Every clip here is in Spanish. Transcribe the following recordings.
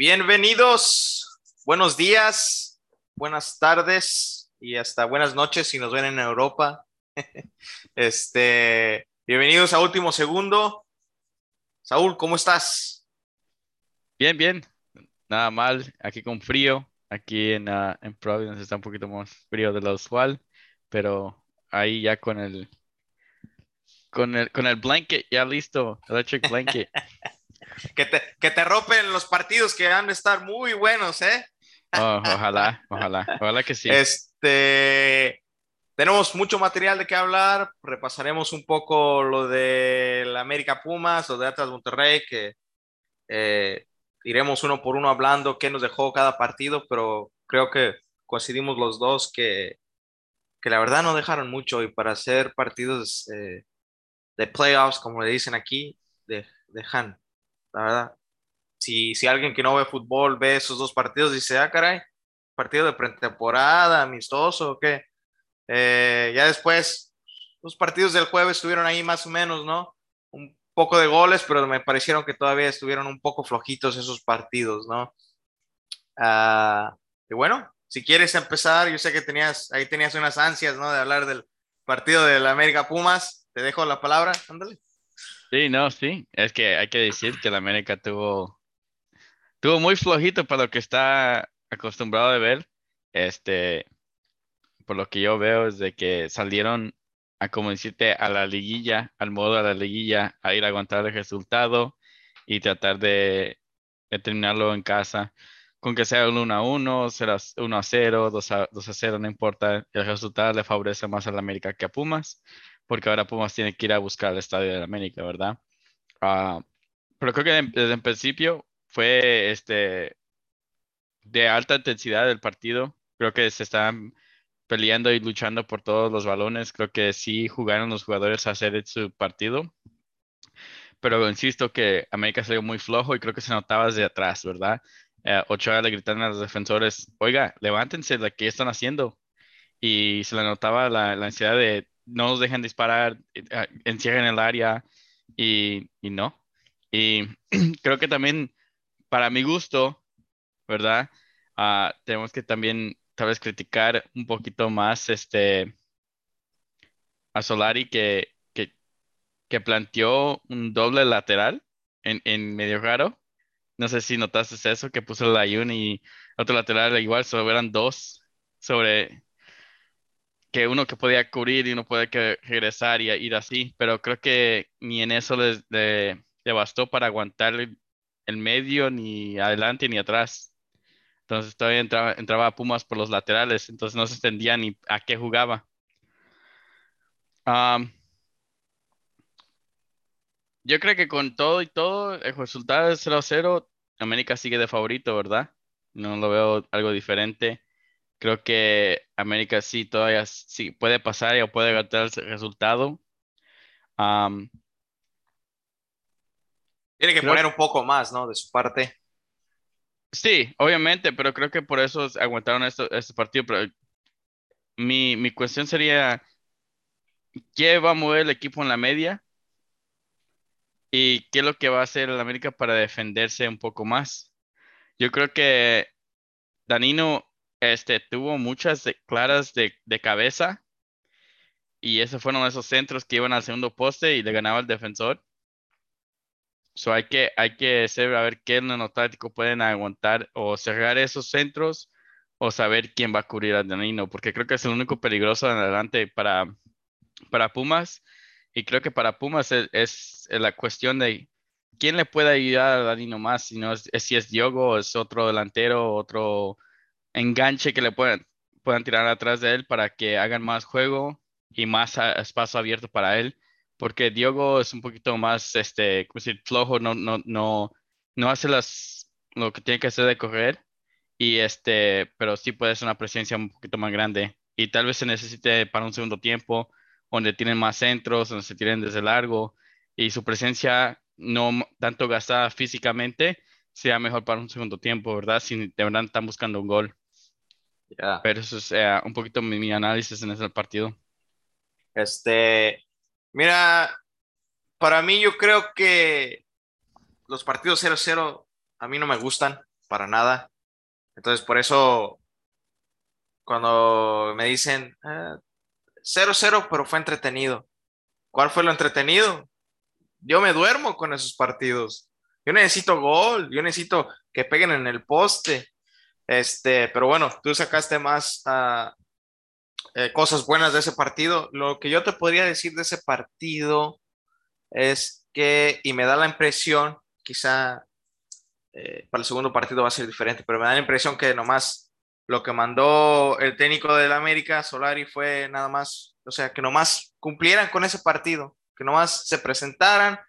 Bienvenidos, buenos días, buenas tardes y hasta buenas noches si nos ven en Europa. Este, bienvenidos a Último Segundo. Saúl, ¿cómo estás? Bien, bien, nada mal, aquí con frío, aquí en, uh, en Providence está un poquito más frío de lo usual, pero ahí ya con el con el con el blanket ya listo, electric blanket. que, te, que te rompen los partidos que van a estar muy buenos, ¿eh? Oh, ojalá, ojalá, ojalá que sí. Este, tenemos mucho material de qué hablar. Repasaremos un poco lo de la América Pumas, lo de Atlas Monterrey, que eh, iremos uno por uno hablando qué nos dejó cada partido, pero creo que coincidimos los dos que, que la verdad no dejaron mucho y para hacer partidos eh, de playoffs, como le dicen aquí, de, dejan la verdad. Si, si alguien que no ve fútbol ve esos dos partidos, dice, ah, caray, partido de pretemporada, amistoso, ¿o qué? Eh, ya después, los partidos del jueves estuvieron ahí más o menos, ¿no? Un poco de goles, pero me parecieron que todavía estuvieron un poco flojitos esos partidos, ¿no? Ah, y bueno, si quieres empezar, yo sé que tenías, ahí tenías unas ansias, ¿no? De hablar del partido de la América Pumas. Te dejo la palabra, ándale. Sí, no, sí. Es que hay que decir que la América tuvo, tuvo muy flojito para lo que está acostumbrado de ver. Este, por lo que yo veo es de que salieron a como decirte a la liguilla, al modo de la liguilla, a ir a aguantar el resultado y tratar de, terminarlo en casa. Con que sea un 1 a 1, 1 a 0, 2 a, 2 a 0, no importa. El resultado le favorece más a la América que a Pumas porque ahora Pumas tiene que ir a buscar el Estadio de América, ¿verdad? Ah, pero creo que desde el principio fue este de alta intensidad el partido. Creo que se están peleando y luchando por todos los balones. Creo que sí jugaron los jugadores a hacer su partido. Pero insisto que América salió muy flojo y creo que se notaba desde atrás, ¿verdad? Eh, Ochoa le gritaron a los defensores, oiga, levántense qué están haciendo. Y se le notaba la, la ansiedad de no nos dejan disparar, eh, ah, encierran el área y, no. Y creo que también, para mi gusto, ¿verdad? Ah, tenemos que también tal vez criticar un poquito más este, a Solari que, que, planteó un doble lateral en, en, medio raro. No sé si notaste eso, que puso la Ayun y otro lateral igual, solo eran dos sobre que uno que podía cubrir y uno puede que regresar y ir así, pero creo que ni en eso les, le, bastó para aguantar el, medio, ni adelante ni atrás. Entonces todavía entraba, entraba Pumas por los laterales, entonces no se entendía ni a qué jugaba. yo creo que con todo y todo, el resultado es 0-0, América sigue de favorito, ¿verdad? No lo veo algo diferente. Creo que América sí todavía sí puede pasar y puede ganar el resultado. Tiene que poner un poco más, ¿no? De su parte. Sí, obviamente, pero creo que por eso aguantaron esto, este partido. Pero mi, mi cuestión sería, ¿qué va a mover el equipo en la media? ¿Y qué es lo que va a hacer el América para defenderse un poco más? Yo creo que Danino este, tuvo muchas claras de, cabeza y esos fueron esos centros que iban al segundo poste y le ganaba el defensor. So hay que, hay que ser, a ver qué nanotático pueden aguantar o cerrar esos centros o saber quién va a cubrir a Danino, porque creo que es el único peligroso en adelante para, para Pumas. Y creo que para Pumas es, la cuestión de quién le puede ayudar a Danino más, si, no es, si es Diogo, es otro delantero, otro enganche que le puedan, puedan tirar atrás de él para que hagan más juego y más espacio abierto para él, porque Diogo es un poquito más, este, decir, flojo, no, no, no, no hace las, lo que tiene que hacer de correr, y este, pero sí puede ser una presencia un poquito más grande, y tal vez se necesite para un segundo tiempo, donde tienen más centros, donde se tienen desde largo, y su presencia no tanto gastada físicamente, sea mejor para un segundo tiempo, ¿verdad? Si de verdad están buscando un gol. Pero eso es eh, un poquito mi, análisis en ese partido. Este, mira, para mí yo creo que los partidos 0-0 a mí no me gustan. para nada. Entonces, por eso, cuando me dicen 0-0, pero fue entretenido. ¿Cuál fue lo entretenido? Yo me duermo con esos partidos. Yo necesito gol, yo necesito que peguen en el poste. Este, pero bueno, tú sacaste más uh, eh, cosas buenas de ese partido. Lo que yo te podría decir de ese partido es que, y me da la impresión, quizá eh, para el segundo partido va a ser diferente, pero me da la impresión que nomás lo que mandó el técnico del América, Solari, fue nada más, o sea, que nomás cumplieran con ese partido, que nomás se presentaran,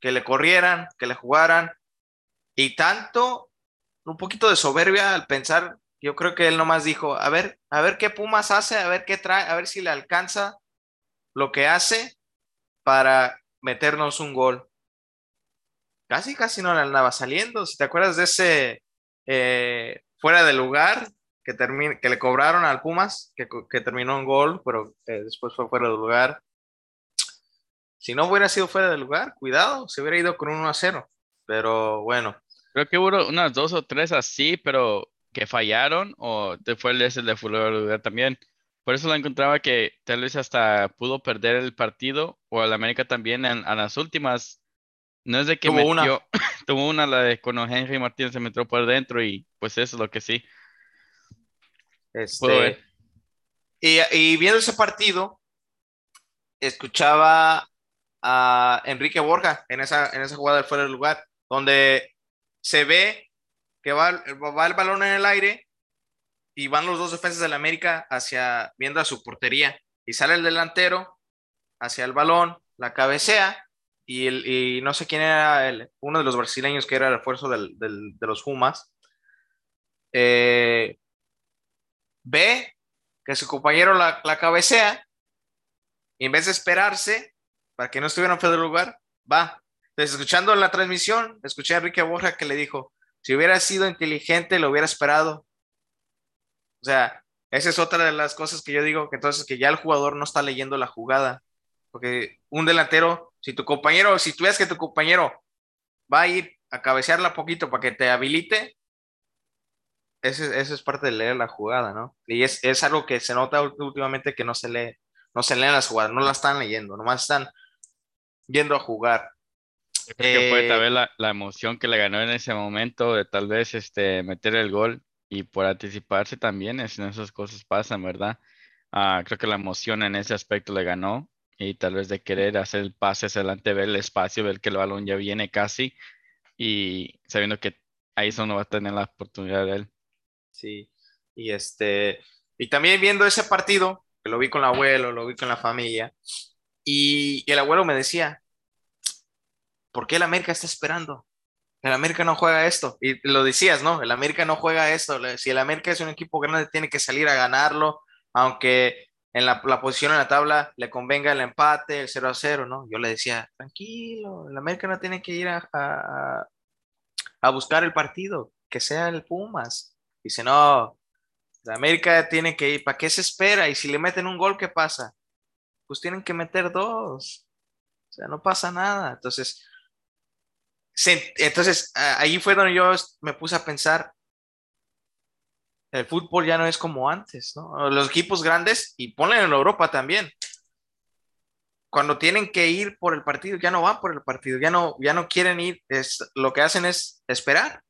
que le corrieran, que le jugaran, y tanto, un poquito de soberbia al pensar yo creo que él nomás dijo, a ver, a ver qué Pumas hace, a ver qué trae, a ver si le alcanza lo que hace para meternos un gol. Casi, casi no le andaba saliendo. Si te acuerdas de ese eh, fuera de lugar que, que le cobraron al Pumas, que, terminó en gol, pero eh, después fue fuera de lugar. Si no hubiera sido fuera de lugar, cuidado, se hubiera ido con un 1 a 0. Pero bueno. Creo que hubo unas dos o tres así, pero que fallaron o fue el ese de lugar también. Por eso lo encontraba que tal vez hasta pudo perder el partido o el América también en, las últimas. No es de que tuvo una. tuvo una, la de cuando Henry Martínez se metió por dentro y pues eso es lo que sí. Este, y, y, viendo ese partido, escuchaba a Enrique Borja en esa, en esa jugada del fuera del lugar, donde se ve que va, el balón en el aire y van los dos defensas del América hacia, viendo a su portería. Y sale el delantero hacia el balón, la cabecea y, el, no sé quién era el, uno de los brasileños que era el refuerzo de los Fumas. Eh, ve que su compañero la, la, cabecea y en vez de esperarse para que no estuviera en de lugar, va. Entonces, escuchando la transmisión, escuché a Enrique Borja que le dijo, si hubiera sido inteligente, lo hubiera esperado. O sea, esa es otra de las cosas que yo digo, que entonces que ya el jugador no está leyendo la jugada. Porque un delantero, si tu compañero, si tú ves que tu compañero va a ir a cabecearla poquito para que te habilite, eso es parte de leer la jugada, ¿no? Y es, es, algo que se nota últimamente que no se lee, no se leen las jugadas, no la están leyendo, nomás están yendo a jugar que puede tal eh, la, emoción que le ganó en ese momento de tal vez este, meter el gol y por anticiparse también, es, esas cosas pasan, ¿verdad? Ah, creo que la emoción en ese aspecto le ganó y tal vez de querer hacer el pase hacia adelante, ver el espacio, ver que el balón ya viene casi y sabiendo que ahí solo va a tener la oportunidad de él. Sí, y este, y también viendo ese partido, que lo vi con el abuelo, lo vi con la familia, y el abuelo me decía, ¿por qué el América está esperando? El América no juega esto. Y lo decías, ¿no? El América no juega esto. Si el América es un equipo grande, tiene que salir a ganarlo, aunque en la, posición en la tabla le convenga el empate, el 0 a 0, ¿no? Yo le decía, tranquilo, el América no tiene que ir a, a, buscar el partido, que sea el Pumas. Dice, no, el América tiene que ir, ¿para qué se espera? Y si le meten un gol, ¿qué pasa? Pues tienen que meter dos. O sea, no pasa nada. Entonces, entonces, ahí fue donde yo me puse a pensar, el fútbol ya no es como antes, ¿no? Los equipos grandes, y ponen en Europa también, cuando tienen que ir por el partido, ya no van por el partido, ya no, ya no quieren ir, es, lo que hacen es esperar,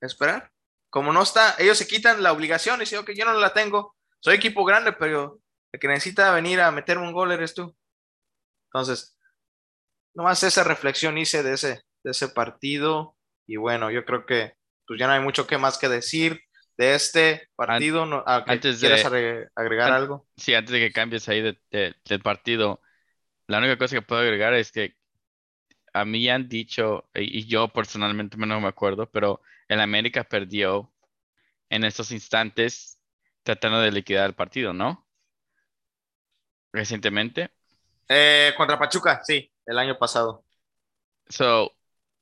esperar. Como no está, ellos se quitan la obligación y dicen, ok, yo no la tengo, soy equipo grande, pero el que necesita venir a meter un gol eres tú. Entonces, nomás esa reflexión hice de ese, de ese partido. Y bueno, yo creo que pues ya no hay mucho que más que decir de este partido. antes ¿Quieres agregar algo? Sí, antes de que cambies ahí del partido, la única cosa que puedo agregar es que a mí han dicho, y yo personalmente no me acuerdo, pero el América perdió en estos instantes tratando de liquidar el partido, ¿no? Recientemente. Eh, contra Pachuca, sí, el año pasado. So,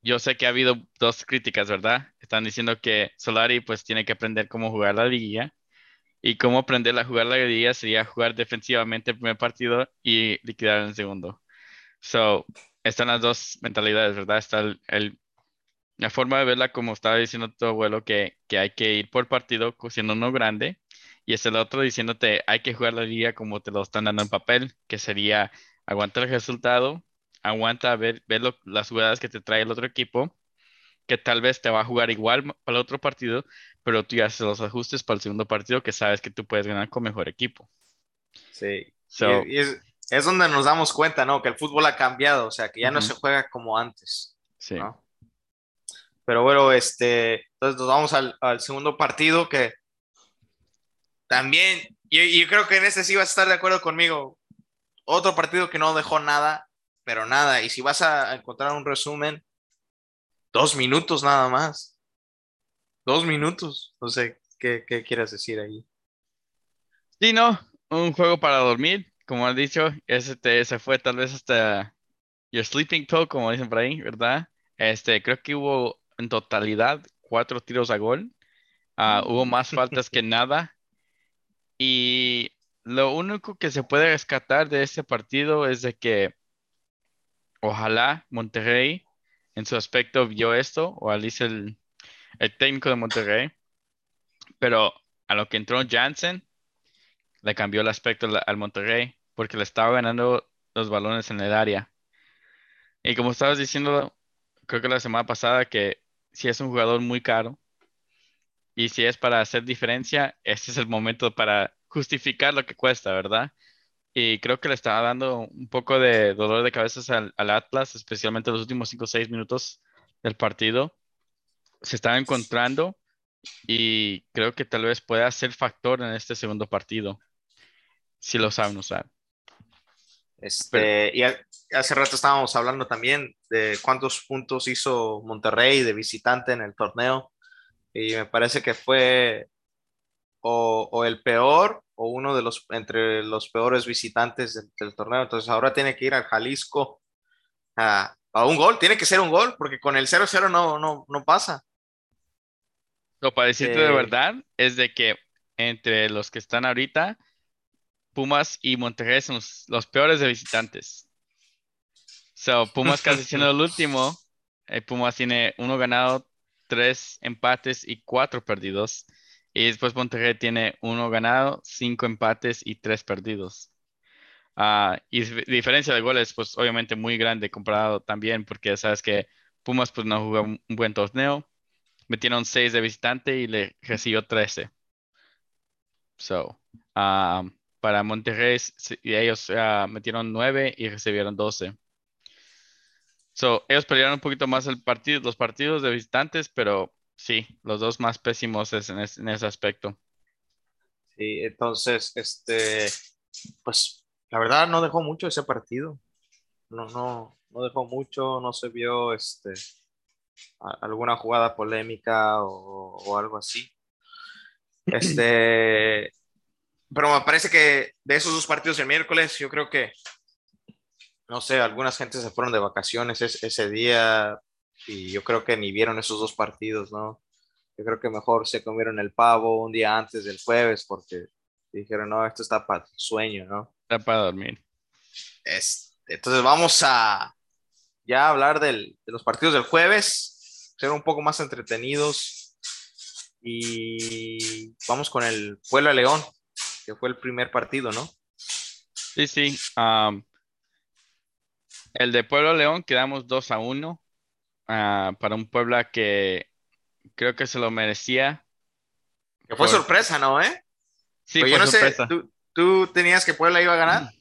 yo sé que ha habido dos críticas, ¿verdad? Están diciendo que Solari pues tiene que aprender cómo jugar la liguilla y cómo aprender a jugar la liguilla sería jugar defensivamente el primer partido y liquidar el segundo. So, están las dos mentalidades, ¿verdad? Está el, la forma de verla, como estaba diciendo tu abuelo, que, que hay que ir por partido siendo uno grande, y es el otro diciéndote hay que jugar la liga como te lo están dando en papel, que sería aguantar el resultado, aguanta ver, ver las jugadas que te trae el otro equipo, que tal vez te va a jugar igual para el otro partido, pero tú ya haces los ajustes para el segundo partido que sabes que tú puedes ganar con mejor equipo. Sí. y, es, donde nos damos cuenta, ¿no? Que el fútbol ha cambiado, o sea, que ya no se juega como antes. Sí. Pero bueno, este, entonces nos vamos al, al segundo partido que también, y yo creo que en este sí vas a estar de acuerdo conmigo. Otro partido que no dejó nada, pero nada. Y si vas a encontrar un resumen, dos minutos nada más. Dos minutos. No sé qué, qué quieras decir ahí. Sí, no, un juego para dormir, como has dicho, ese se fue tal vez hasta your sleeping pill, como dicen por ahí, ¿verdad? Este, creo que hubo en totalidad cuatro tiros a gol. Ah, hubo más faltas que nada. Y lo único que se puede rescatar de este partido es de que ojalá Monterrey en su aspecto vio esto, o dice el, el técnico de Monterrey, pero a lo que entró Jansen, le cambió el aspecto al Monterrey, porque le estaba ganando los balones en el área. Y como estabas diciendo, creo que la semana pasada, que si es un jugador muy caro, y si es para hacer diferencia, este es el momento para justificar lo que cuesta, ¿verdad? Y creo que le estaba dando un poco de dolor de cabeza al, Atlas, especialmente los últimos 5 o 6 minutos del partido. Se estaba encontrando y creo que tal vez pueda ser factor en este segundo partido, si lo saben usar. Este, y hace rato estábamos hablando también de cuántos puntos hizo Monterrey de visitante en el torneo. Y me parece que fue o, el peor o uno de los entre los peores visitantes del, torneo. Entonces ahora tiene que ir al Jalisco a, un gol. Tiene que ser un gol porque con el 0-0 no, no, no pasa. Lo para decirte de eh, verdad es de que entre los que están ahorita, Pumas y Monterrey son los, peores de visitantes. So, Pumas casi siendo el último. Eh, Pumas tiene uno ganado, tres empates y cuatro perdidos. Y después Monterrey tiene uno ganado, cinco empates y tres perdidos. Ah, y diferencia de goles, pues obviamente muy grande comparado también, porque sabes que Pumas pues no jugó un buen torneo. Metieron seis de visitante y le recibió 13. So, ah, para Monterrey, ellos uh, metieron nueve y recibieron 12. So, ellos pelearon un poquito más el partido, los partidos de visitantes, pero sí, los dos más pésimos en, ese aspecto. Sí, entonces, este, pues la verdad no dejó mucho ese partido. No, no, no dejó mucho, no se vio este, alguna jugada polémica o, algo así. Este, pero me parece que de esos dos partidos el miércoles, yo creo que, no sé, algunas gentes se fueron de vacaciones ese día, y yo creo que ni vieron esos dos partidos, ¿no? Yo creo que mejor se comieron el pavo un día antes del jueves porque dijeron, no, esto está para sueño, ¿no? Está para dormir. Es, entonces vamos a ya hablar del, de los partidos del jueves, ser un poco más entretenidos y vamos con el Puebla León, que fue el primer partido, ¿no? Sí, sí. el de Puebla León quedamos 2 a 1. Ah, para un Puebla que creo que se lo merecía. Que fue sorpresa, ¿no? ¿Eh? Sí, fue sorpresa. ¿tú, tenías que Puebla iba a ganar?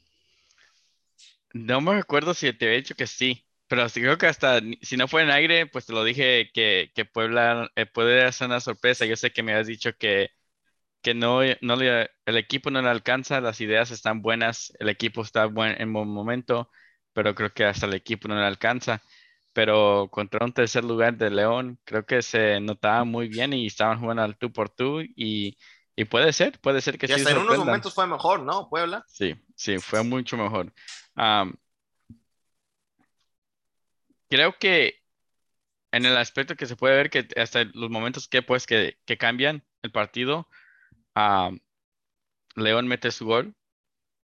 No me recuerdo si te había dicho que sí, pero creo que hasta si no fue en aire, pues te lo dije que, que Puebla eh, puede hacer una sorpresa. Yo sé que me has dicho que, que no, no el equipo no le alcanza, las ideas están buenas, el equipo está buen, en buen momento, pero creo que hasta el equipo no le alcanza pero contra un tercer lugar de León, creo que se notaba muy bien y estaban jugando al tú por tú y, puede ser, puede ser que y Hasta en unos momentos fue mejor, ¿no? Puebla. Sí, sí, fue mucho mejor. creo que en el aspecto que se puede ver que hasta los momentos que pues que, cambian el partido, León mete su gol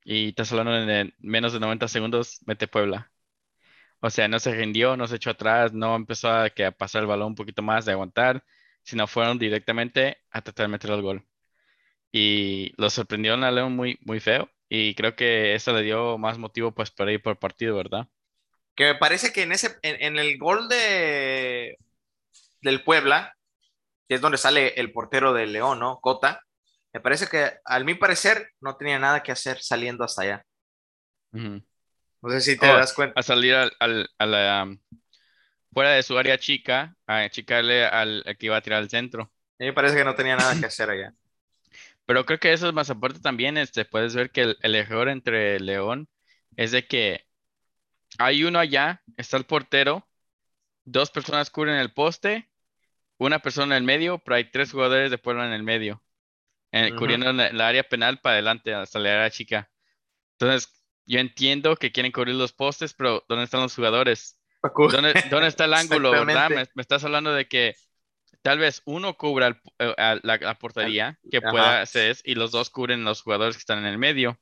y hablando en menos de 90 segundos, mete Puebla. O sea, no se rindió, no se echó atrás, no empezó a, que a pasar el balón un poquito más de aguantar, sino fueron directamente a tratar de meter el gol. Y lo sorprendió a León muy, muy feo. Y creo que eso le dio más motivo pues para ir por partido, ¿verdad? Que me parece que en ese, en, el gol de del Puebla, que es donde sale el portero del León, ¿no? Cota, me parece que al mi parecer no tenía nada que hacer saliendo hasta allá. No sé si te oh, das cuenta. A salir al, a la, um, fuera de su área chica, a achicarle al, que iba a tirar al centro. A mí me parece que no tenía nada que hacer allá. Pero creo que eso es más aparte también, este, puedes ver que el, error entre León es de que hay uno allá, está el portero, dos personas cubren el poste, una persona en el medio, pero hay tres jugadores de Puebla en el medio, cubriendo el área penal para adelante hasta la área chica. Entonces, yo entiendo que quieren cubrir los postes, pero ¿dónde están los jugadores? ¿Dónde, está el ángulo, verdad? Me, estás hablando de que tal vez uno cubra eh, la, portería, que pueda hacer, y los dos cubren los jugadores que están en el medio.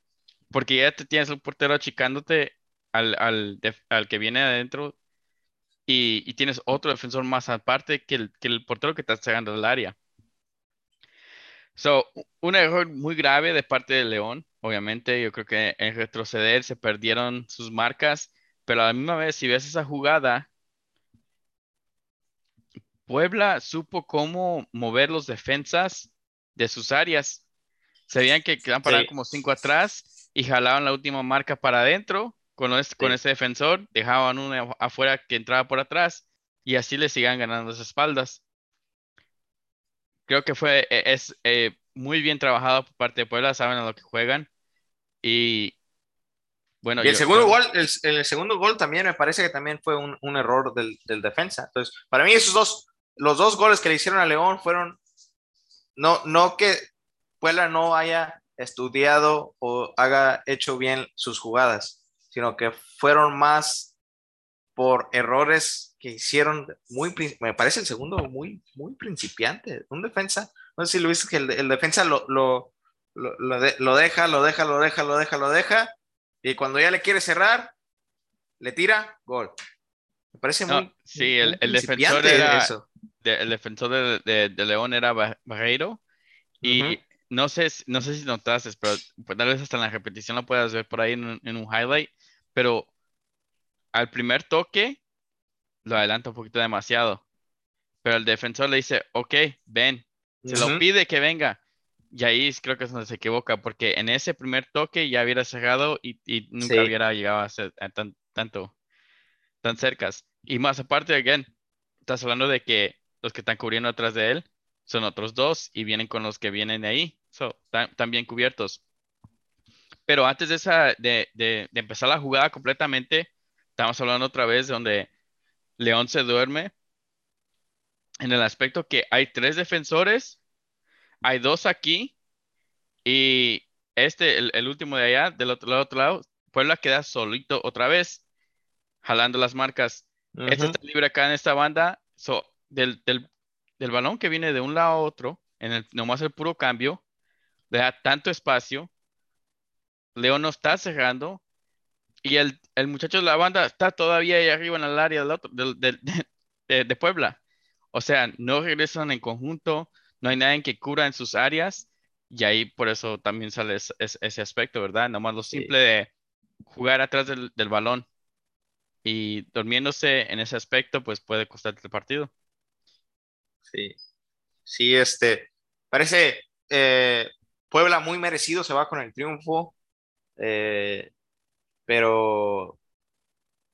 Porque ya te tienes un portero achicándote al, al, que viene adentro y, tienes otro defensor más aparte que el, que el portero que está llegando al área. So, un error muy grave de parte de León, obviamente. Yo creo que en retroceder se perdieron sus marcas, pero a la misma vez, si ves esa jugada, Puebla supo cómo mover los defensas de sus áreas. Se veían que quedaban parados como cinco atrás y jalaban la última marca para adentro con, con ese defensor, dejaban uno afuera que entraba por atrás y así le sigan ganando las espaldas creo que fue, e, es eh, muy bien trabajado por parte de Puebla, saben a lo que juegan. Y bueno. Y el segundo gol, el, segundo gol también me parece que también fue un, error del, defensa. Entonces, para mí esos dos, los dos goles que le hicieron a León fueron, no, no que Puebla no haya estudiado o haga hecho bien sus jugadas, sino que fueron más por errores que hicieron muy, me parece el segundo muy, muy principiante, un defensa, no sé si lo viste que el, defensa lo, lo, lo, deja, lo deja, lo deja, lo deja, lo deja, y cuando ya le quiere cerrar, le tira, gol. Me parece muy... Sí, el, el, defensor era, eso. el defensor de, de, León era Barreiro, y no, sé, no sé si notaste, pero pues, tal vez hasta en la repetición lo puedas ver por ahí en, en un highlight, pero al primer toque lo adelanta un poquito demasiado. Pero el defensor le dice, ok, ven. Se lo pide que venga. Y ahí creo que es donde se equivoca, porque en ese primer toque ya hubiera cerrado y, nunca hubiera llegado a ser tan, tanto, tan cercas. Y más aparte, again, estás hablando de que los que están cubriendo atrás de él son otros dos y vienen con los que vienen de ahí. So, están bien cubiertos. Pero antes de, esa, de, de, de empezar la jugada completamente, estamos hablando otra vez de donde León se duerme en el aspecto que hay tres defensores, hay dos aquí y este, el, último de allá, del otro, otro lado, Puebla queda solito otra vez, jalando las marcas. Este está libre acá en esta banda, so, del, del, balón que viene de un lado a otro, en el, nomás el puro cambio, le da tanto espacio, León no está cerrando, y el, muchacho de la banda está todavía ahí arriba en el área del otro, de, Puebla. O sea, no regresan en conjunto, no hay nadie que cura en sus áreas. Y ahí por eso también sale ese, aspecto, ¿verdad? Nomás lo simple de jugar atrás del, balón y durmiéndose en ese aspecto, pues puede costarte el partido. Sí, sí, este, parece eh, Puebla muy merecido, se va con el triunfo. Eh, pero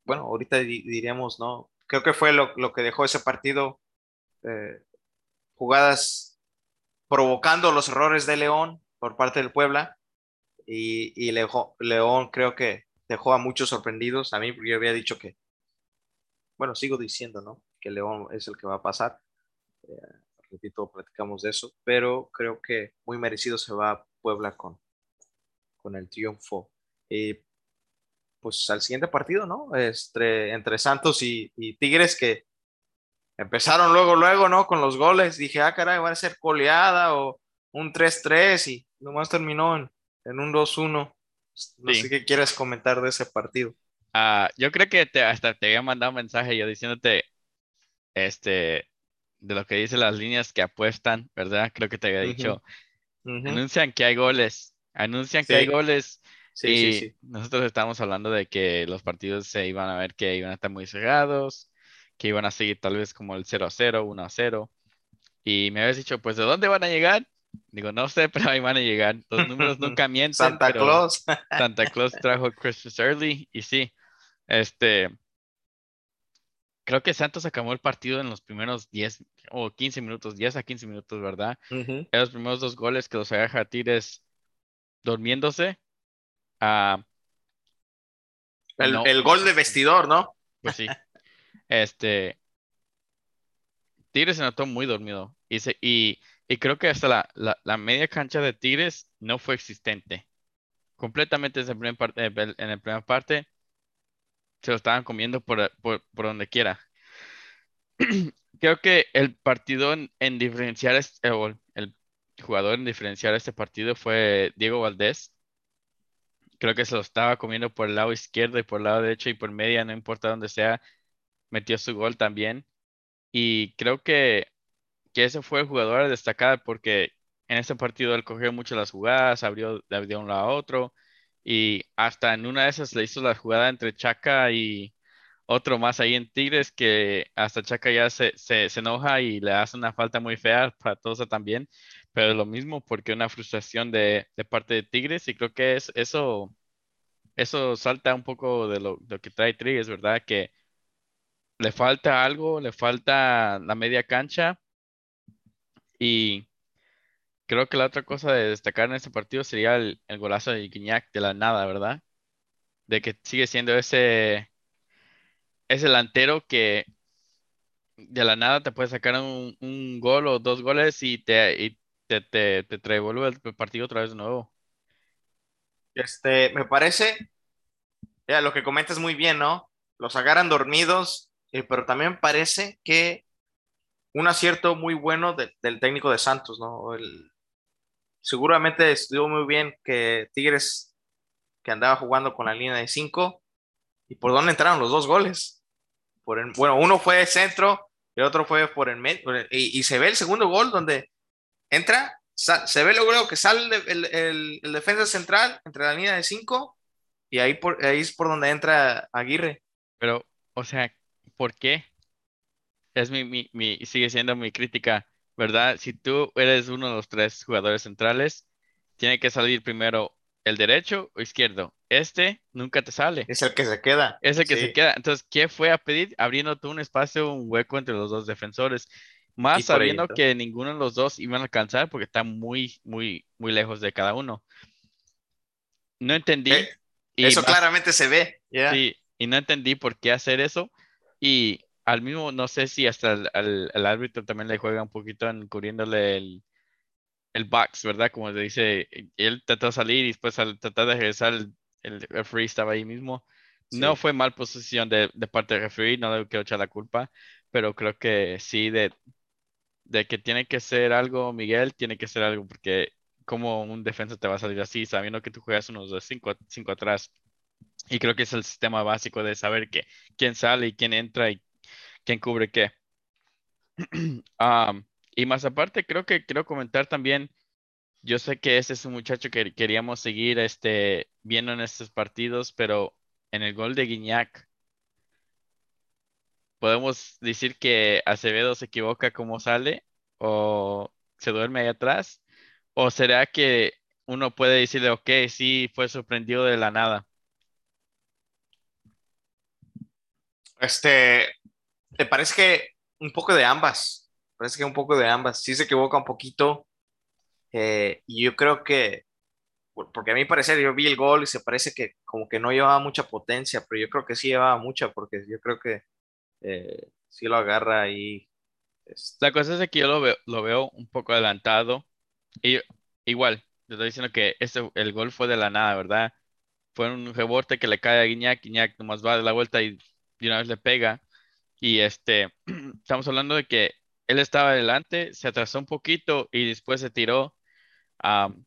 bueno, ahorita diríamos, ¿no? Creo que fue lo, que dejó ese partido, eh, jugadas provocando los errores de León por parte del Puebla y, León creo que dejó a muchos sorprendidos. A mí yo había dicho que, bueno, sigo diciendo, ¿no? Que León es el que va a pasar. Eh, repito, platicamos de eso, pero creo que muy merecido se va Puebla con, con el triunfo. Eh, pues al siguiente partido, ¿no? Entre, entre Santos y, Tigres que empezaron luego, luego, ¿no? Con los goles. Dije, ah, caray, va a ser coleada o un 3-3 y nomás terminó en, un 2-1. No sé qué quieres comentar de ese partido. Ah, yo creo que te, hasta te había mandado un mensaje yo diciéndote, este, de lo que dicen las líneas que apuestan, ¿verdad? Creo que te había dicho, anuncian que hay goles, anuncian que hay Sí, goles sí, sí, y sí. nosotros estamos hablando de que los partidos se iban a ver que iban a estar muy cerrados, que iban a seguir tal vez como el 0 a 0, 1 a 0 y me habías dicho, pues, ¿de dónde van a llegar? Digo, no sé, pero ahí van a llegar. Los números nunca mienten, Santa Claus. Santa Claus trajo Christmas early y sí, este, creo que Santos acabó el partido en los primeros 10 o 15 minutos, 10 a 15 minutos, ¿verdad? Ujú. En los primeros dos goles que los agarra Tigres durmiéndose. ah, El, no, el gol de vestidor, ¿no? pues sí. Este, Tigres se notó muy dormido. Y, y, creo que hasta la, la, media cancha de Tigres no fue existente. Completamente parte, en la primera parte se lo estaban comiendo por, por, por donde quiera. Creo que el partido en, en diferenciar, este- el, el jugador en diferenciar este partido fue Diego Valdés. Creo que se lo estaba comiendo por el lado izquierdo y por el lado derecho y por media, no importa dónde sea, metió su gol también. Y creo que, que ese fue el jugador a destacar porque en ese partido él cogió mucho las jugadas, abrió de de un lado a otro y hasta en una de esas le hizo la jugada entre Chaca y otro más ahí en Tigres que hasta Chaca ya se, se, se enoja y le hace una falta muy fea para todos también, pero es lo mismo porque una frustración de, de parte de Tigres y creo que es, eso, eso salta un poco de lo, de lo que trae Tigres, ¿verdad? Que le falta algo, le falta la media cancha y creo que la otra cosa de destacar en este partido sería el, golazo de Guiñac de la nada, ¿verdad? De que sigue siendo ese, ese delantero que de la nada te puede sacar un, un gol o dos goles y te, y te, te, te vuelve el partido otra vez de nuevo. Este, me parece, ya, lo que comentas muy bien, ¿no? Los agarran dormidos, eh, pero también parece que un acierto muy bueno de- del técnico de Santos, ¿no? El- seguramente estuvo muy bien que Tigres, que andaba jugando con la línea de cinco, y por dónde entraron los dos goles. Por el- bueno, uno fue centro y el otro fue por el medio, y, se ve el segundo gol donde entra, se ve luego que sale el, defensa central entre la línea de cinco y ahí, por, ahí es por donde entra Aguirre. Pero, o sea, ¿por qué? Es mi, mi, mi, sigue siendo mi crítica, ¿verdad? Si tú eres uno de los tres jugadores centrales, tiene que salir primero el derecho o izquierdo. Este nunca te sale. Es el que se queda. Es el que se queda. Entonces, ¿qué fue a pedir? Abriéndote un espacio, un hueco entre los dos defensores. Más sabiendo que ninguno de los dos iban a alcanzar porque están muy, muy, muy lejos de cada uno. No Eh, entendí. Y eso más, claramente se ve, sí, y no entendí por qué hacer eso. Y al mismo, no sé si hasta el, al- al árbitro también le juega un poquito en cubriéndole el, el box, ¿verdad? Como le dice, él trató de salir y después al tratar de regresar, el, el referee estaba ahí mismo. No Sí. fue mal posición de, de parte del referee, no le quiero echar la culpa, pero creo que sí, de, de que tiene que ser algo, Miguel, tiene que ser algo, porque como un defensa te va a salir así, sabiendo que tú juegas unos de cinco, cinco atrás. Y creo que es el sistema básico de saber que, quién sale y quién entra y quién cubre qué. Y más aparte, creo que quiero comentar también, yo sé que ese es un muchacho que queríamos seguir este, viendo en estos partidos, pero en el gol de Guiñac, podemos decir que Acevedo se equivoca cómo sale o se duerme ahí atrás, o será que uno puede decirle, ok, sí, fue sorprendido de la nada. Este, me parece que un poco de ambas. Parece que un poco de ambas. Sí se equivoca un poquito. eh, y yo creo que, por- porque a mi parecer yo vi el gol y se parece que como que no llevaba mucha potencia, pero yo creo que sí llevaba mucha porque yo creo que eh, sí lo agarra ahí. este, La cosa es que yo lo veo, lo veo un poco adelantado y igual, te estoy diciendo que este, el gol fue de la nada, ¿verdad? Fue un rebote que le cae a Guiñac, Guiñac nomás va de la vuelta y de una vez le pega. Y este, estamos hablando de que él estaba adelante, se atrasó un poquito y después se tiró. am,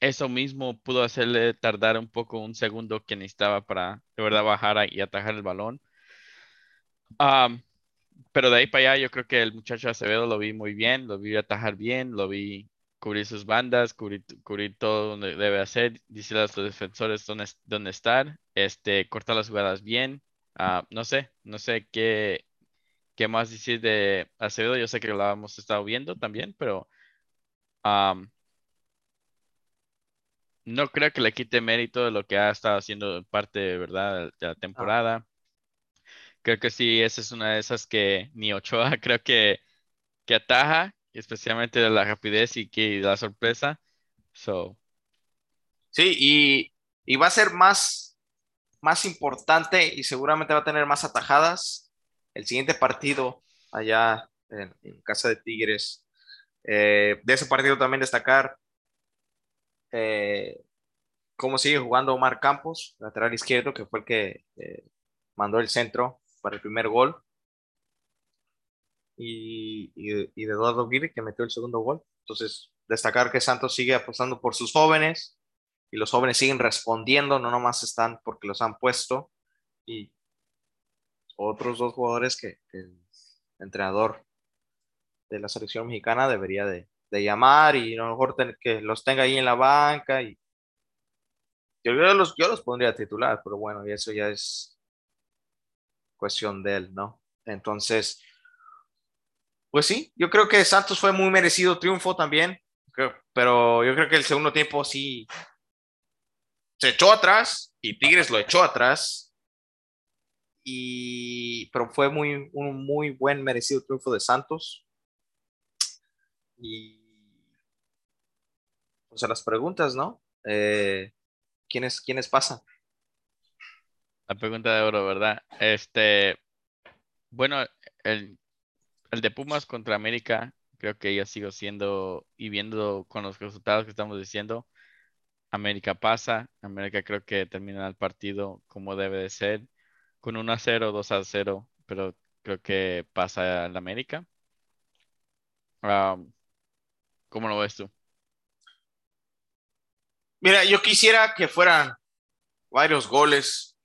eso mismo pudo hacerle tardar un poco un segundo que necesitaba para de verdad bajar y atajar el balón. pero de ahí para allá yo creo que el muchacho Acevedo lo vi muy bien, lo vi atajar bien, lo vi cubrir sus bandas, cubrir, cubrir todo donde debe hacer, decirle a los defensores dónde, dónde estar, este, cortar las jugadas bien. Ah, no sé, no sé qué, qué más decir de Acevedo. Yo sé que lo hemos estado viendo también, pero no creo que le quite mérito de lo que ha estado haciendo parte verdad de la temporada. Creo que sí, esa es una de esas que ni Ochoa creo que, que ataja especialmente de la rapidez y que la sorpresa. So. Sí, y, va a ser más, más importante y seguramente va a tener más atajadas el siguiente partido allá en, casa de Tigres. Eh, de ese partido también destacar eh, cómo sigue jugando Omar Campos, lateral izquierdo, que fue el que eh, mandó el centro para el primer gol y, de Eduardo Guiri que metió el segundo gol. Entonces, destacar que Santos sigue apostando por sus jóvenes y los jóvenes siguen respondiendo, no nomás están porque los han puesto. Y otros dos jugadores que, el entrenador de la selección mexicana debería de, llamar y a lo mejor que los tenga ahí en la banca. Y yo los, yo los pondría a titular, pero bueno, y eso ya es cuestión de él, ¿no? Entonces, pues sí, yo creo que Santos fue muy merecido triunfo también, pero yo creo que el segundo tiempo sí se echó atrás y Tigres lo echó atrás. Y, pero fue muy, un muy buen merecido triunfo de Santos. Y pues a las preguntas, ¿no? Eh, ¿quiénes, ¿Quiénes pasan? La pregunta de oro, ¿verdad? Este, bueno, el, el de Pumas contra América, creo que ya sigo siendo y viendo con los resultados que estamos diciendo, América pasa, América creo que termina el partido como debe de ser, con 1 a 0, 2 a 0, pero creo que pasa el América. ¿Cómo lo ves tú? Mira, yo quisiera que fueran varios goles,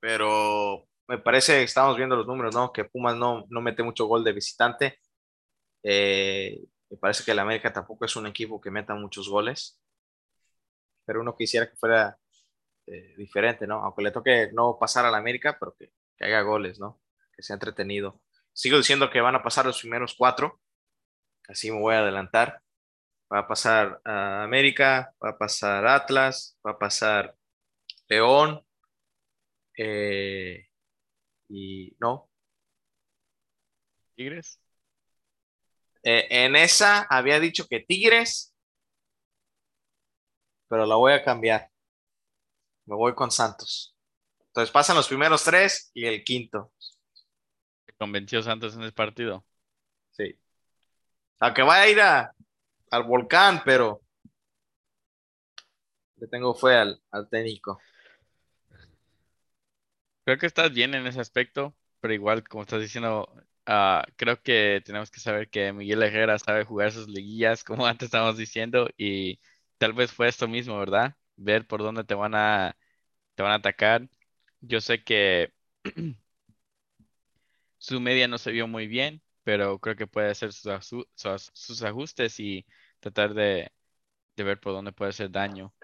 pero me parece, estamos viendo los números, ¿no? Que Pumas no, no mete mucho gol de visitante. Eh, me parece que el América tampoco es un equipo que meta muchos goles. Pero uno quisiera que fuera eh, diferente, ¿no? Aunque le toque no pasar al América, pero que, que haga goles, ¿no? Que sea entretenido. Sigo diciendo que van a pasar los primeros cuatro. Así me voy a adelantar. Va a pasar a América, va a pasar Atlas, va a pasar León, eh, y no. ¿Tigres? Eh, en esa había dicho que Tigres, pero la voy a cambiar. Me voy con Santos. Entonces pasan los primeros tres y el quinto. ¿Te convenció Santos en el partido? Sí. Aunque vaya a ir al volcán, pero le tengo fue al, al técnico. Creo que estás bien en ese aspecto, pero igual, como estás diciendo, ah, creo que tenemos que saber que Miguel Herrera sabe jugar sus liguillas, como antes estábamos diciendo, y tal vez fue esto mismo, ¿verdad? Ver por dónde te van a, te van a atacar. Yo sé que su media no se vio muy bien, pero creo que puede hacer sus, ajustes y tratar de, ver por dónde puede hacer daño.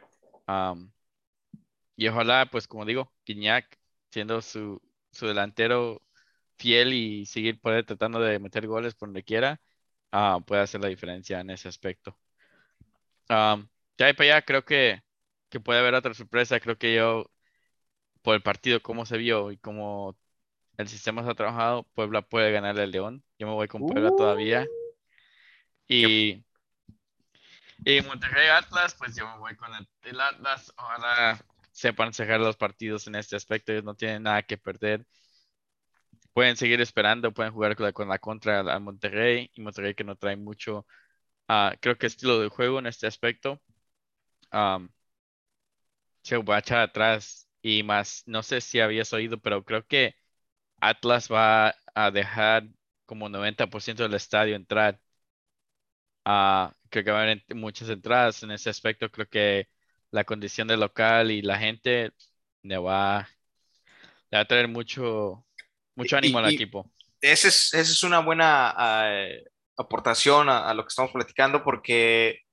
y ojalá, pues como digo, Guiñac siendo su, delantero fiel y seguir poder tratando de meter goles por donde quiera, ah, puede hacer la diferencia en ese aspecto. Ya de para allá creo que, puede haber otra sorpresa. Creo que yo, por el partido, cómo se vio y cómo el sistema se ha trabajado, Puebla puede ganarle al León. Yo me voy con Puebla todavía. Uh. Y, y Monterrey Atlas, pues yo me voy con el, el Atlas. Ojalá sepan cerrar los partidos en este aspecto, ellos no tienen nada que perder. Pueden seguir esperando, pueden jugar con la, contra a Monterrey y Monterrey que no trae mucho, uh, creo que estilo de juego en este aspecto. Se va a echar atrás y más, no sé si habías oído, pero creo que Atlas va a dejar como 90% del estadio entrar. Uh, creo que va a haber muchas entradas en ese aspecto. Creo que la condición del local y la gente le va, le va a traer mucho, mucho ánimo al equipo. Esa es, es una buena eh, aportación a, lo que estamos platicando porque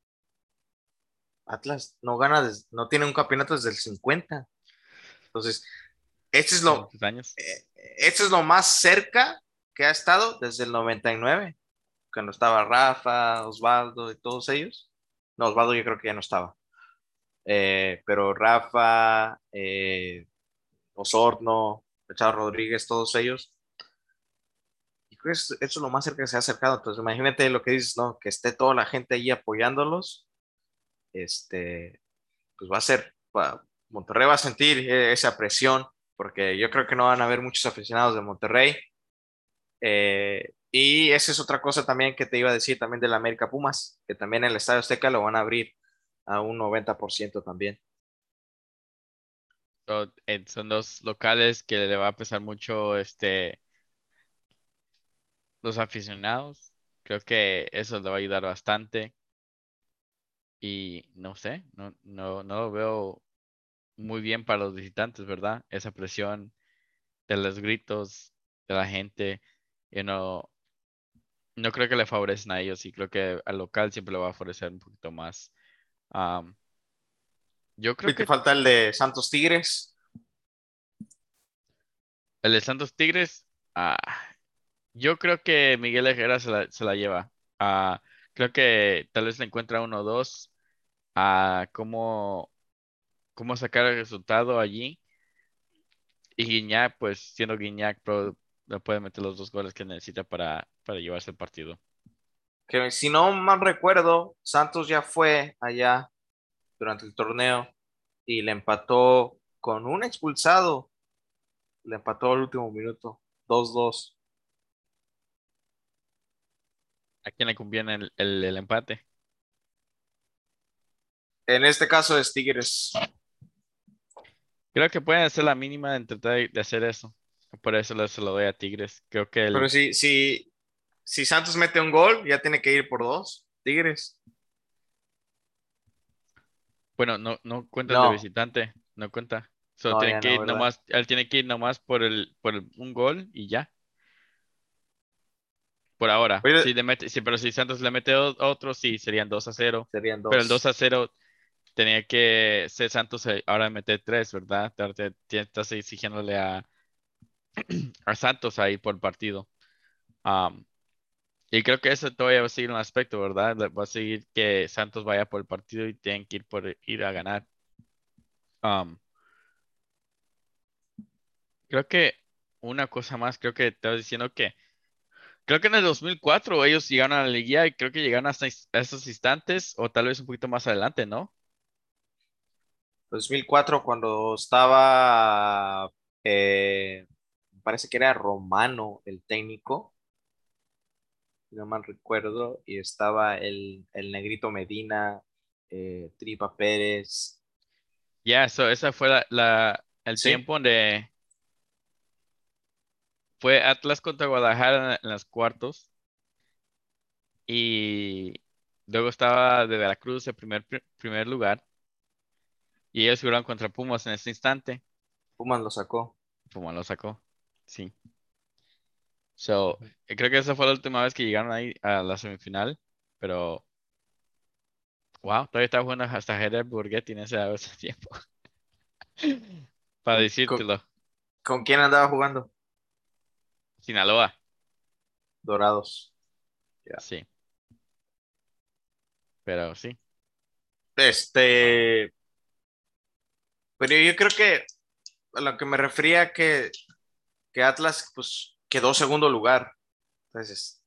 Atlas no gana, no tiene un campeonato desde el 50. Entonces, este es lo, eh, este es lo más cerca que ha estado desde el 99, cuando estaba Rafa, Osvaldo y todos ellos. No, Osvaldo yo creo que ya no estaba. Eh, pero Rafa, eh, Osorno, Chavo Rodríguez, todos ellos. Y creo que eso es lo más cerca que se ha acercado. Entonces, imagínate lo que dices, ¿no? Que esté toda la gente ahí apoyándolos. Este, pues va a ser, Monterrey va a sentir esa presión, porque yo creo que no van a haber muchos aficionados de Monterrey. Eh, y esa es otra cosa también que te iba a decir también del América Pumas, que también el Estadio Azteca lo van a abrir a un 90% también. Eh, son dos locales que le va a pesar mucho este los aficionados. Creo que eso le va a ayudar bastante. Y no sé, no, no, no lo veo muy bien para los visitantes, ¿verdad? Esa presión de los gritos de la gente. Yo no, no creo que le favorecen a ellos y creo que al local siempre le va a favorecer un poquito más. yo creo que falta el de Santos Tigres. El de Santos Tigres, ah, yo creo que Miguel Herrera se la, lleva. Ah, creo que tal vez le encuentra uno o dos a cómo, cómo sacar el resultado allí. Y Guiñac, pues siendo Guiñac, no puede meter los dos goles que necesita para, para llevarse el partido. Que si no mal recuerdo, Santos ya fue allá durante el torneo y le empató con un expulsado. Le empató al último minuto, 2-2. ¿A quién le conviene el, el, empate? En este caso es Tigres. Creo que pueden hacer la mínima de tratar de hacer eso. Por eso se lo doy a Tigres. Creo que Pero si, si, si Santos mete un gol, ya tiene que ir por dos. Tigres. Bueno, no, no cuenta de visitante. No cuenta. tiene que ir nomás, él tiene que ir nomás por el, por un gol y ya. Por ahora. si le mete, pero si Santos le mete otro, sí, serían 2 a 0. Serían dos. Pero el 2 a 0 tenía que ser Santos ahora meter 3, ¿verdad? Estás exigiéndole a, a Santos ahí por partido. y creo que eso todavía va a seguir un aspecto, ¿verdad? Va a seguir que Santos vaya por el partido y tienen que ir por ir a ganar. creo que una cosa más, creo que te diciendo que creo que en el 2004 ellos llegaron a la liguilla y creo que llegaron hasta esos instantes o tal vez un poquito más adelante, ¿no? 2004 cuando estaba eh, parece que era Romano el técnico, no mal recuerdo, y estaba el, negrito Medina, eh, Tripa Pérez. Ya, eso esa fue la, el tiempo donde fue Atlas contra Guadalajara en, los cuartos. Y luego estaba de Veracruz en primer, primer lugar. Y ellos jugaron contra Pumas en ese instante. Pumas lo sacó. Pumas lo sacó. Sí. So, eh, creo que esa fue la última vez que llegaron ahí a la semifinal, pero wow, todavía estaba jugando hasta Heather Burgetti en ese, tiempo. Para decírtelo. ¿Con, quién andaba jugando? Sinaloa. Dorados. Sí. Pero sí. Este. Pero yo creo que a lo que me refería que que Atlas pues quedó segundo lugar. Entonces,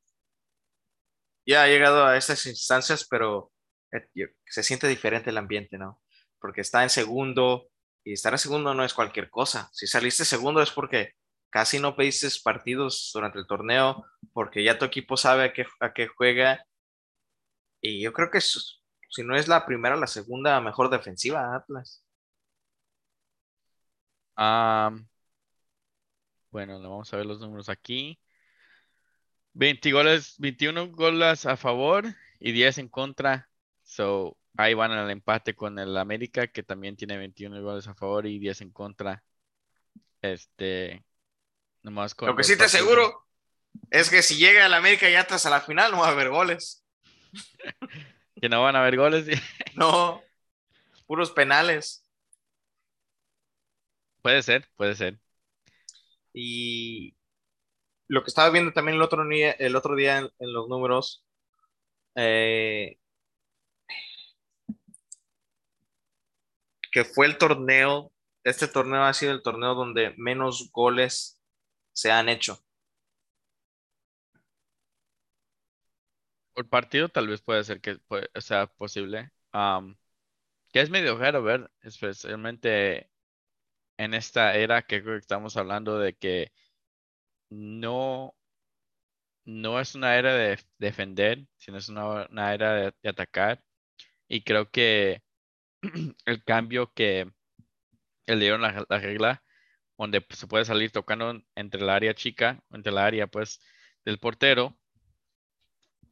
ya ha llegado a estas instancias, pero eh, se siente diferente el ambiente, ¿no? Porque está en segundo y estar en segundo no es cualquier cosa. Si saliste segundo es porque casi no pediste partidos durante el torneo, porque ya tu equipo sabe a qué, a qué juega. Y yo creo que si no es la primera, la segunda mejor defensiva, Atlas. Ah... Bueno, vamos a ver los números aquí. 20 goles, 21 goles a favor y 10 en contra. So, ahí van al empate con el América, que también tiene 21 goles a favor y 10 en contra. Este, nomás con Lo que sí te aseguro es que si llega el América y Atlas a la final, no va a haber goles. que no van a haber goles. no, puros penales. Puede ser, puede ser. Y lo que estaba viendo también el otro día, el otro día en, los números, eh, que fue el torneo, este torneo ha sido el torneo donde menos goles se han hecho. Por partido tal vez puede ser que sea posible. que es medio raro ver, especialmente en esta era que estamos hablando de que no, no es una era de defender, sino es una, era de, atacar. Y creo que el cambio que le dieron la, regla, donde pues, se puede salir tocando entre el área chica, entre el área pues del portero,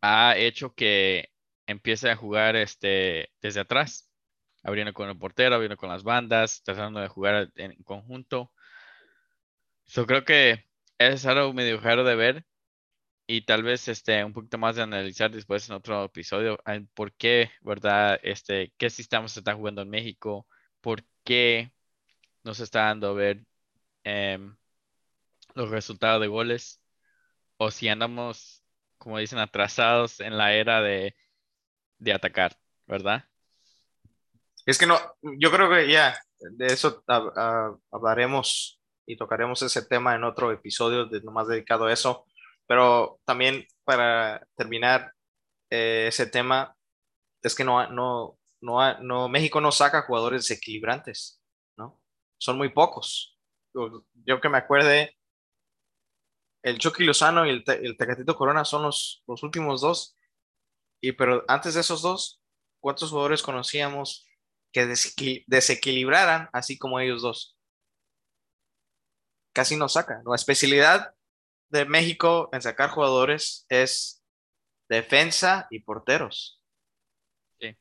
ha hecho que empiece a jugar este, desde atrás, abriendo con el portero, abriendo con las bandas, tratando de jugar en conjunto. Yo creo que es algo medio raro de ver y tal vez este, un poquito más de analizar después en otro episodio por qué, ¿verdad? Este, qué sistemas se está jugando en México, por qué nos está dando a ver em, los resultados de goles o si andamos, como dicen, atrasados en la era de, de atacar, ¿verdad? Es que no, yo creo que ya de eso hablaremos y tocaremos ese tema en otro episodio de nomás dedicado a eso. Pero también para terminar eh, ese tema, es que no, no, no, no, México no saca jugadores desequilibrantes, ¿no? Son muy pocos. Yo que me acuerde, el Chucky Lozano y el, el Tecatito Corona son los, los últimos dos. Y pero antes de esos dos, ¿cuántos jugadores conocíamos que desequilibraran así como ellos dos? casi no saca. La especialidad de México en sacar jugadores es defensa y porteros. Sí.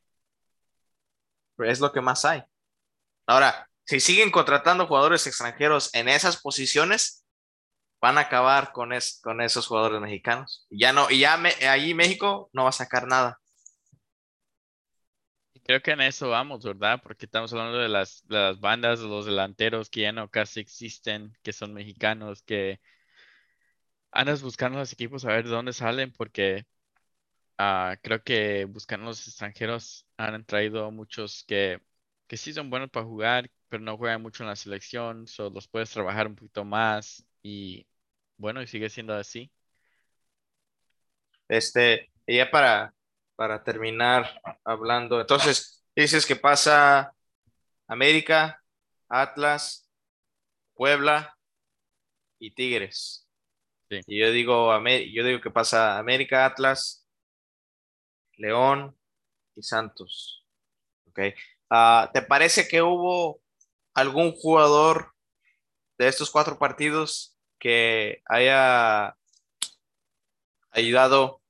Es lo que más hay. Ahora, si siguen contratando jugadores extranjeros en esas posiciones, van a acabar con, con esos jugadores mexicanos. Ya no, y ya allí México no va a sacar nada. Creo que en eso vamos, ¿verdad? Porque estamos hablando de las, las bandas, de los delanteros que ya no casi existen, que son mexicanos, que andas buscando los equipos a ver de dónde salen, porque ah, creo que buscando los extranjeros han traído muchos que, que sí son buenos para jugar, pero no juegan mucho en la selección, so los puedes trabajar un poquito más y bueno, y sigue siendo así. Este, ya para para terminar hablando. Entonces, dices que pasa América, Atlas, Puebla y Tigres. Y yo digo, yo digo que pasa América, Atlas, León y Santos. Okay. Ah, ¿Te parece que hubo algún jugador de estos cuatro partidos que haya ayudado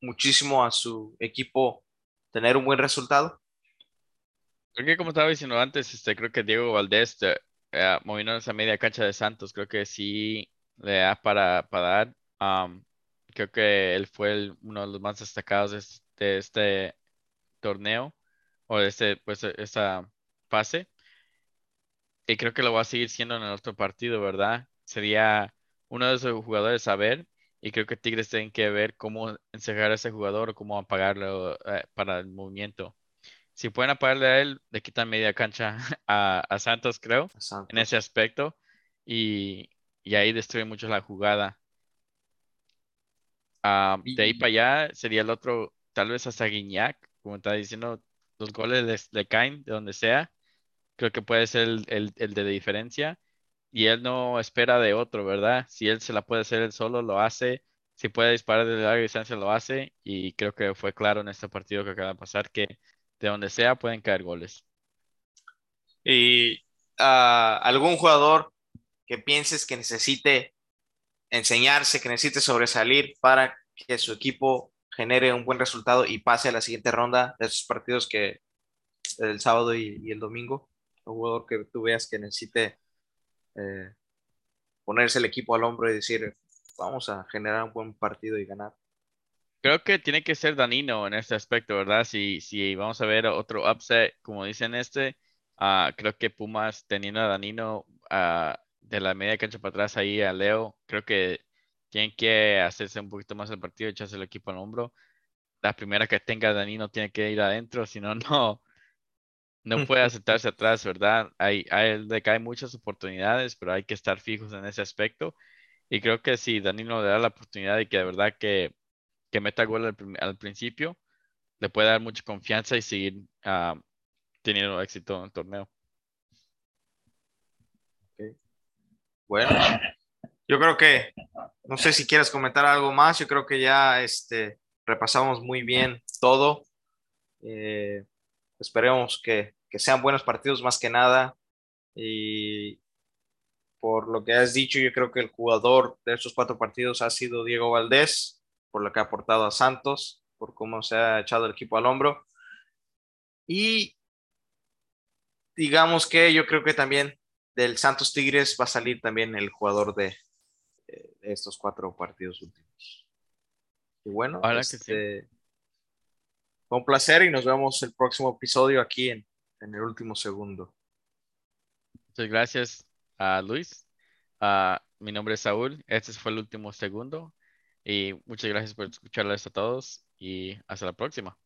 muchísimo a su equipo tener un buen resultado. Creo que como estaba diciendo antes, este, creo que Diego Valdés, eh, moviendo esa media cancha de Santos, creo que sí le da para, para dar. creo que él fue uno de los más destacados de este, torneo o de este, pues, esta fase. Y creo que lo va a seguir siendo en el otro partido, ¿verdad? Sería uno de esos jugadores a ver y creo que Tigres tienen que ver cómo encerrar a ese jugador o cómo apagarlo eh, para el movimiento. Si pueden apagarle a él, le quitan media cancha a, Santos, creo, en ese aspecto. Y, ahí destruye mucho la jugada. Ah, de ahí para allá sería el otro, tal vez hasta Guiñac, como está diciendo, los goles le, caen de donde sea. Creo que puede ser el, el de diferencia y él no espera de otro, ¿verdad? Si él se la puede hacer él solo, lo hace. Si puede disparar de larga distancia, lo hace. Y creo que fue claro en este partido que acaba de pasar que de donde sea pueden caer goles. ¿Y ah, algún jugador que pienses que necesite enseñarse, que necesite sobresalir para que su equipo genere un buen resultado y pase a la siguiente ronda de esos partidos que el sábado y, el domingo. Un jugador que tú veas que necesite eh, ponerse el equipo al hombro y decir, vamos a generar un buen partido y ganar. Creo que tiene que ser Danino en este aspecto, ¿verdad? Si, si vamos a ver otro upset, como dicen este, uh, creo que Pumas teniendo a Danino uh, de la media cancha para atrás ahí a Leo, creo que tienen que hacerse un poquito más el partido, echarse el equipo al hombro. La primera que tenga Danino tiene que ir adentro, si no, no, no puede aceptarse atrás, ¿verdad? Hay, hay, le caen muchas oportunidades, pero hay que estar fijos en ese aspecto. Y creo que si Danilo le da la oportunidad y que de verdad que, que meta gol al, principio, le puede dar mucha confianza y seguir ah, teniendo éxito en el torneo. Bueno, yo creo que, no sé si quieres comentar algo más, yo creo que ya este, repasamos muy bien todo. Eh, esperemos que, que, sean buenos partidos más que nada. Y por lo que has dicho, yo creo que el jugador de estos cuatro partidos ha sido Diego Valdés, por lo que ha aportado a Santos, por cómo se ha echado el equipo al hombro. Y digamos que yo creo que también del Santos Tigres va a salir también el jugador de, estos cuatro partidos últimos. Y bueno, este, fue un placer y nos vemos el próximo episodio aquí en, el último segundo. Muchas gracias a Luis. Uh, mi nombre es Saúl. Este fue el último segundo. Y muchas gracias por escucharles a todos y hasta la próxima.